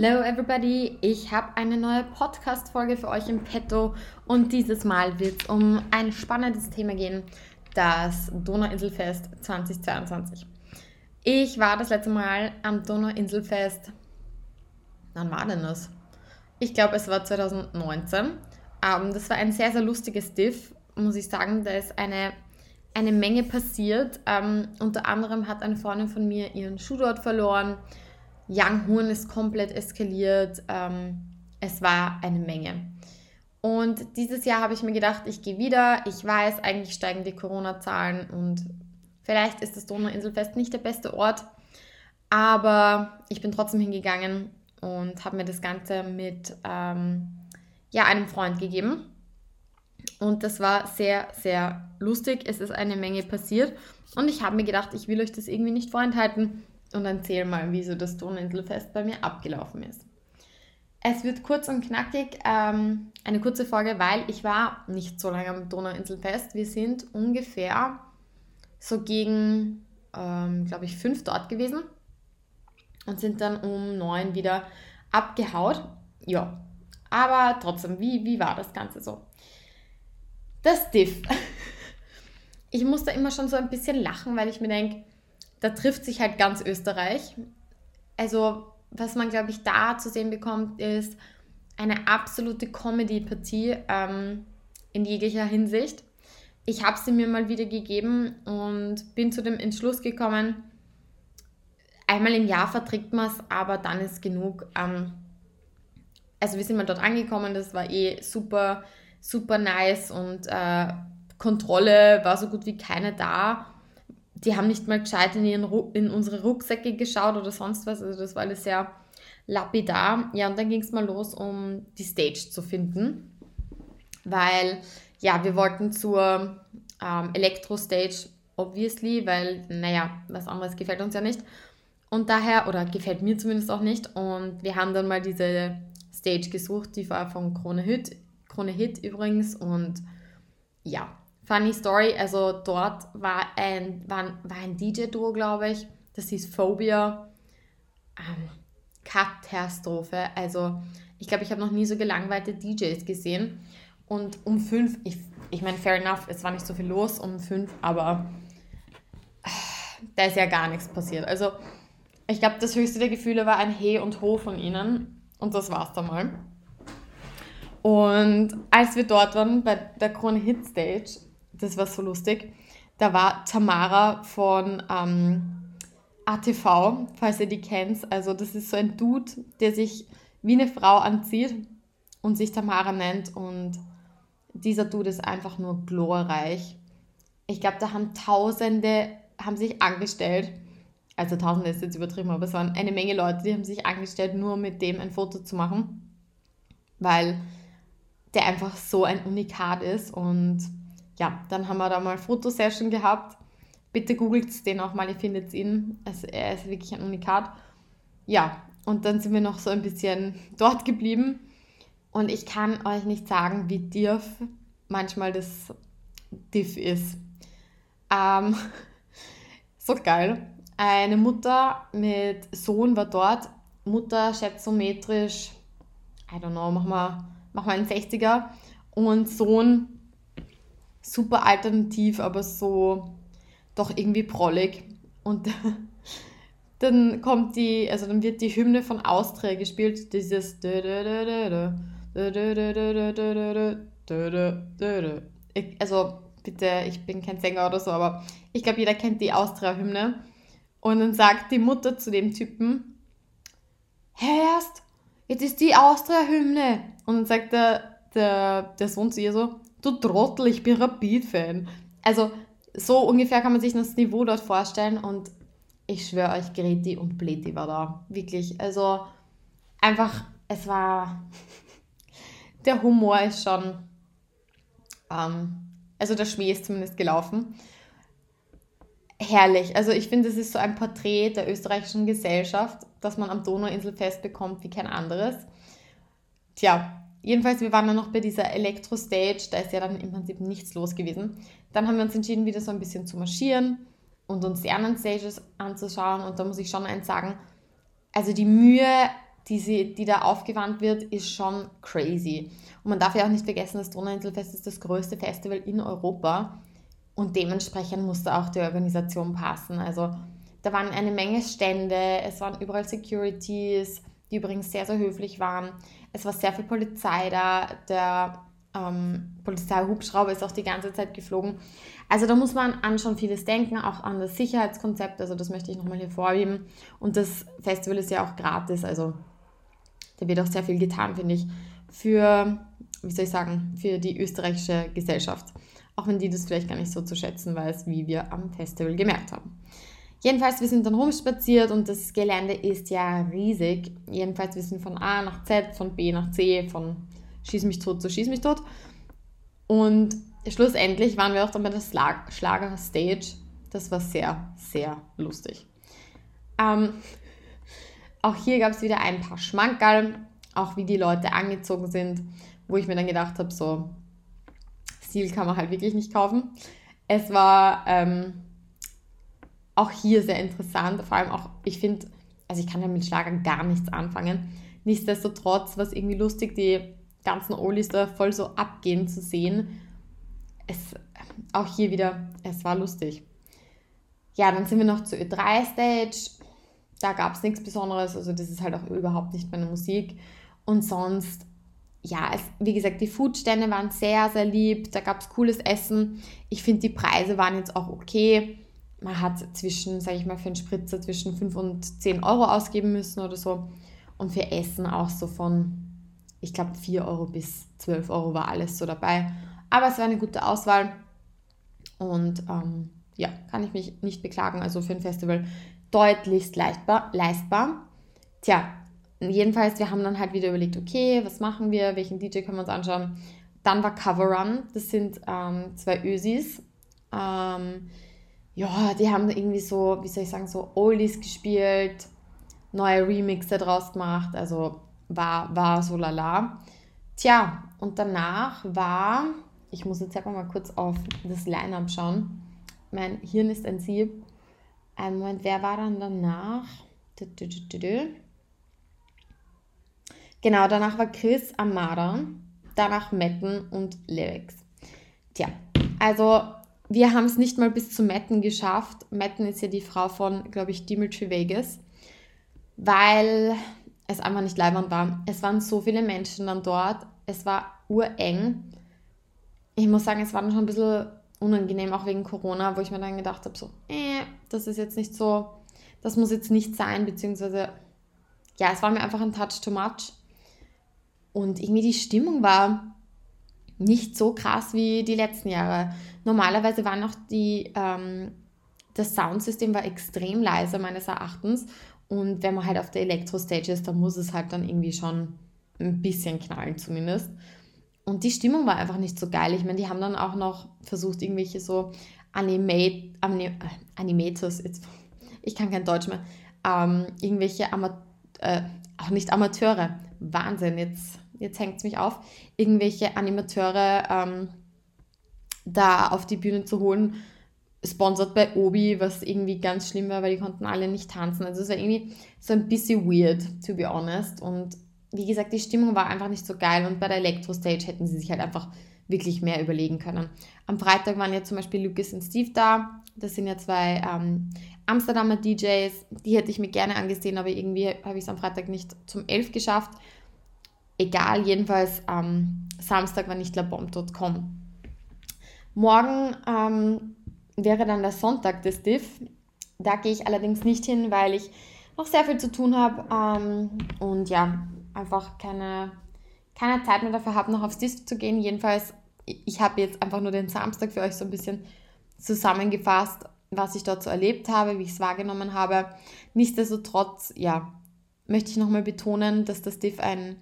Hello everybody, ich habe eine neue Podcast-Folge für euch im Petto und dieses Mal wird es um ein spannendes Thema gehen, das Donauinselfest 2022. Ich war das letzte Mal am Donauinselfest, wann war denn das? Ich glaube, es war 2019. Ähm, das war ein sehr, sehr lustiges Diff, muss ich sagen. Da ist eine, eine Menge passiert. Ähm, unter anderem hat eine Freundin von mir ihren Schuh dort verloren Young Horn ist komplett eskaliert. Ähm, es war eine Menge. Und dieses Jahr habe ich mir gedacht, ich gehe wieder. Ich weiß, eigentlich steigen die Corona-Zahlen und vielleicht ist das Donauinselfest nicht der beste Ort. Aber ich bin trotzdem hingegangen und habe mir das Ganze mit ähm, ja, einem Freund gegeben. Und das war sehr, sehr lustig. Es ist eine Menge passiert. Und ich habe mir gedacht, ich will euch das irgendwie nicht vorenthalten und erzähl mal, wie so das Donauinselfest bei mir abgelaufen ist. Es wird kurz und knackig, ähm, eine kurze Folge, weil ich war nicht so lange am Donauinselfest. Wir sind ungefähr so gegen, ähm, glaube ich, fünf dort gewesen und sind dann um neun wieder abgehaut. Ja, aber trotzdem, wie, wie war das Ganze so? Das Diff. Ich musste immer schon so ein bisschen lachen, weil ich mir denke, da trifft sich halt ganz Österreich. Also, was man, glaube ich, da zu sehen bekommt, ist eine absolute Comedy-Partie ähm, in jeglicher Hinsicht. Ich habe sie mir mal wieder gegeben und bin zu dem Entschluss gekommen, einmal im Jahr verträgt man es, aber dann ist genug. Ähm, also wir sind mal dort angekommen, das war eh super, super nice und äh, Kontrolle war so gut wie keine da die haben nicht mal gescheit in, ihren, in unsere Rucksäcke geschaut oder sonst was. Also das war alles sehr lapidar. Ja, und dann ging es mal los, um die Stage zu finden. Weil, ja, wir wollten zur ähm, Elektro-Stage, obviously, weil, naja, was anderes gefällt uns ja nicht. Und daher, oder gefällt mir zumindest auch nicht. Und wir haben dann mal diese Stage gesucht, die war von Krone Hit, Krone Hit übrigens. Und ja, Funny Story, also dort war ein, war, war ein DJ-Duo, glaube ich. Das hieß Phobia. Ähm, Katastrophe. Also ich glaube, ich habe noch nie so gelangweilte DJs gesehen. Und um fünf, ich, ich meine, fair enough, es war nicht so viel los um fünf, aber äh, da ist ja gar nichts passiert. Also ich glaube, das höchste der Gefühle war ein He und Ho von ihnen. Und das war's dann mal. Und als wir dort waren bei der Krone Hit Stage, das war so lustig. Da war Tamara von ähm, ATV, falls ihr die kennt. Also das ist so ein Dude, der sich wie eine Frau anzieht und sich Tamara nennt. Und dieser Dude ist einfach nur glorreich. Ich glaube, da haben Tausende haben sich angestellt. Also Tausende ist jetzt übertrieben, aber es waren eine Menge Leute, die haben sich angestellt, nur mit dem ein Foto zu machen. Weil der einfach so ein Unikat ist und ja, dann haben wir da mal Fotosession gehabt. Bitte googelt den auch mal, ihr findet ihn. Also er ist wirklich ein Unikat. Ja, und dann sind wir noch so ein bisschen dort geblieben. Und ich kann euch nicht sagen, wie Diff manchmal das Diff ist. Ähm, so geil. Eine Mutter mit Sohn war dort. Mutter schätzometrisch, I don't know, mach mal, mach einen 60er. Und Sohn super alternativ, aber so doch irgendwie prollig. Und dann kommt die, also dann wird die Hymne von Austria gespielt, dieses also bitte, ich bin kein Sänger oder so, aber ich glaube, jeder kennt die Austria-Hymne. Und dann sagt die Mutter zu dem Typen, Hörst, jetzt ist die Austria-Hymne. Und dann sagt der, der, der Sohn zu ihr so, du Trottel, ich bin Rapid-Fan. Also so ungefähr kann man sich das Niveau dort vorstellen und ich schwöre euch, Greti und Bleti war da. Wirklich. Also einfach, es war. der Humor ist schon. Ähm, also der Schmäh ist zumindest gelaufen. Herrlich. Also ich finde, es ist so ein Porträt der österreichischen Gesellschaft, das man am Donauinselfest bekommt wie kein anderes. Tja, Jedenfalls, wir waren dann noch bei dieser Elektro-Stage, da ist ja dann im Prinzip nichts los gewesen. Dann haben wir uns entschieden, wieder so ein bisschen zu marschieren und uns die anderen Stages anzuschauen. Und da muss ich schon eins sagen, also die Mühe, die, sie, die da aufgewandt wird, ist schon crazy. Und man darf ja auch nicht vergessen, das Donauinselfest ist das größte Festival in Europa und dementsprechend musste auch die Organisation passen. Also da waren eine Menge Stände, es waren überall Securities, die übrigens sehr, sehr höflich waren. Es war sehr viel Polizei da, der ähm, Polizeihubschrauber ist auch die ganze Zeit geflogen. Also da muss man an schon vieles denken, auch an das Sicherheitskonzept, also das möchte ich nochmal hervorheben. Und das Festival ist ja auch gratis, also da wird auch sehr viel getan, finde ich, für, wie soll ich sagen, für die österreichische Gesellschaft. Auch wenn die das vielleicht gar nicht so zu schätzen weiß, wie wir am Festival gemerkt haben. Jedenfalls, wir sind dann rumspaziert und das Gelände ist ja riesig. Jedenfalls, wir sind von A nach Z, von B nach C, von Schieß mich tot zu Schieß mich tot. Und schlussendlich waren wir auch dann bei der Schlager-Stage. Das war sehr, sehr lustig. Ähm, auch hier gab es wieder ein paar Schmankerl, auch wie die Leute angezogen sind, wo ich mir dann gedacht habe, so, Stil kann man halt wirklich nicht kaufen. Es war ähm, auch hier sehr interessant, vor allem auch, ich finde, also ich kann ja mit Schlager gar nichts anfangen. Nichtsdestotrotz war es irgendwie lustig, die ganzen Olis da voll so abgehen zu sehen. Es, auch hier wieder, es war lustig. Ja, dann sind wir noch zur Ö3-Stage da gab es nichts Besonderes, also das ist halt auch überhaupt nicht meine Musik. Und sonst, ja, es, wie gesagt, die Foodstände waren sehr, sehr lieb, da gab es cooles Essen. Ich finde, die Preise waren jetzt auch okay. Man hat zwischen, sage ich mal, für einen Spritzer zwischen 5 und 10 Euro ausgeben müssen oder so. Und für Essen auch so von, ich glaube, 4 Euro bis 12 Euro war alles so dabei. Aber es war eine gute Auswahl. Und ähm, ja, kann ich mich nicht beklagen. Also für ein Festival deutlichst leistbar, leistbar. Tja, jedenfalls, wir haben dann halt wieder überlegt, okay, was machen wir, welchen DJ können wir uns anschauen. Dann war Cover Run, das sind ähm, zwei Ösis. Ähm, ja, die haben irgendwie so, wie soll ich sagen, so Oldies gespielt, neue Remixe draus gemacht, also war, war so lala. Tja, und danach war, ich muss jetzt einfach mal kurz auf das Line-Up schauen. Mein Hirn ist ein Sieb. Ein Moment, wer war dann danach? Genau, danach war Chris Amara, danach Metten und Lyrics. Tja, also wir haben es nicht mal bis zu Metten geschafft. Metten ist ja die Frau von, glaube ich, Dimitri Vegas, weil es einfach nicht leibend war. Es waren so viele Menschen dann dort, es war ureng. Ich muss sagen, es war dann schon ein bisschen unangenehm, auch wegen Corona, wo ich mir dann gedacht habe, so, äh, das ist jetzt nicht so, das muss jetzt nicht sein, beziehungsweise, ja, es war mir einfach ein Touch too much. Und irgendwie die Stimmung war nicht so krass wie die letzten Jahre. Normalerweise war noch die, ähm, das Soundsystem war extrem leise meines Erachtens. Und wenn man halt auf der Elektro-Stage ist, dann muss es halt dann irgendwie schon ein bisschen knallen zumindest. Und die Stimmung war einfach nicht so geil. Ich meine, die haben dann auch noch versucht, irgendwelche so Anime, Anime, Animators, jetzt, ich kann kein Deutsch mehr, ähm, irgendwelche Ama äh, auch nicht Amateure, Wahnsinn, jetzt, jetzt hängt es mich auf, irgendwelche Animateure ähm, da auf die Bühne zu holen, sponsert bei Obi, was irgendwie ganz schlimm war, weil die konnten alle nicht tanzen. Also es war irgendwie so ein bisschen weird, to be honest. Und wie gesagt, die Stimmung war einfach nicht so geil und bei der Elektro-Stage hätten sie sich halt einfach wirklich mehr überlegen können. Am Freitag waren ja zum Beispiel Lucas und Steve da. Das sind ja zwei ähm, Amsterdamer DJs. Die hätte ich mir gerne angesehen, aber irgendwie habe ich es am Freitag nicht zum 11 geschafft. Egal, jedenfalls am Samstag war nicht labomb.com. Morgen ähm, wäre dann der Sonntag des Diff. Da gehe ich allerdings nicht hin, weil ich noch sehr viel zu tun habe. Ähm, und ja, einfach keine, keine Zeit mehr dafür habe, noch aufs Disc zu gehen. Jedenfalls, ich habe jetzt einfach nur den Samstag für euch so ein bisschen zusammengefasst, was ich dort so erlebt habe, wie ich es wahrgenommen habe. Nichtsdestotrotz, ja, möchte ich nochmal betonen, dass das DIF ein,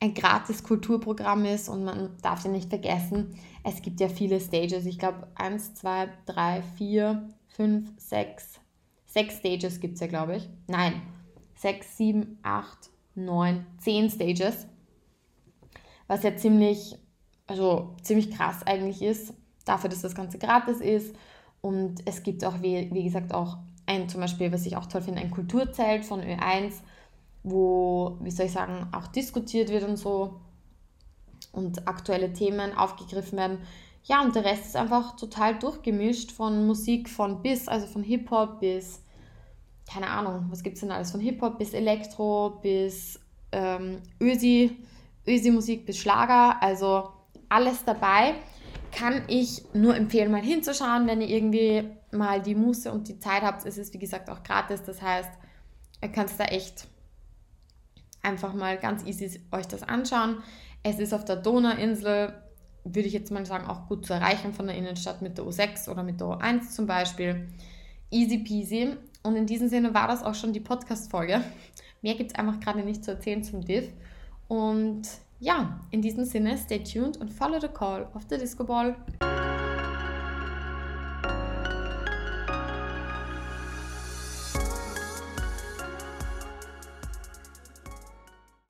ein gratis Kulturprogramm ist und man darf ja nicht vergessen, es gibt ja viele Stages. Ich glaube, eins, zwei, drei, vier, fünf, sechs, sechs Stages gibt es ja, glaube ich. Nein, sechs, sieben, acht, neun, zehn Stages. Was ja ziemlich, also ziemlich krass eigentlich ist, dafür, dass das Ganze gratis ist. Und es gibt auch, wie, wie gesagt, auch ein zum Beispiel, was ich auch toll finde, ein Kulturzelt von Ö1, wo, wie soll ich sagen, auch diskutiert wird und so und aktuelle Themen aufgegriffen werden. Ja, und der Rest ist einfach total durchgemischt von Musik von bis, also von Hip-Hop bis, keine Ahnung, was gibt es denn alles? Von Hip-Hop bis Elektro bis ähm, Ösi, Ösi-Musik bis Schlager, also alles dabei. Kann ich nur empfehlen, mal hinzuschauen, wenn ihr irgendwie mal die Muße und die Zeit habt. Es ist wie gesagt auch gratis, das heißt, ihr könnt da echt einfach mal ganz easy euch das anschauen. Es ist auf der Donauinsel, würde ich jetzt mal sagen, auch gut zu erreichen von der Innenstadt mit der U6 oder mit der U1 zum Beispiel. Easy peasy. Und in diesem Sinne war das auch schon die Podcast-Folge. Mehr gibt es einfach gerade nicht zu erzählen zum Div. Und ja, in diesem Sinne, stay tuned und follow the call of the Disco Ball.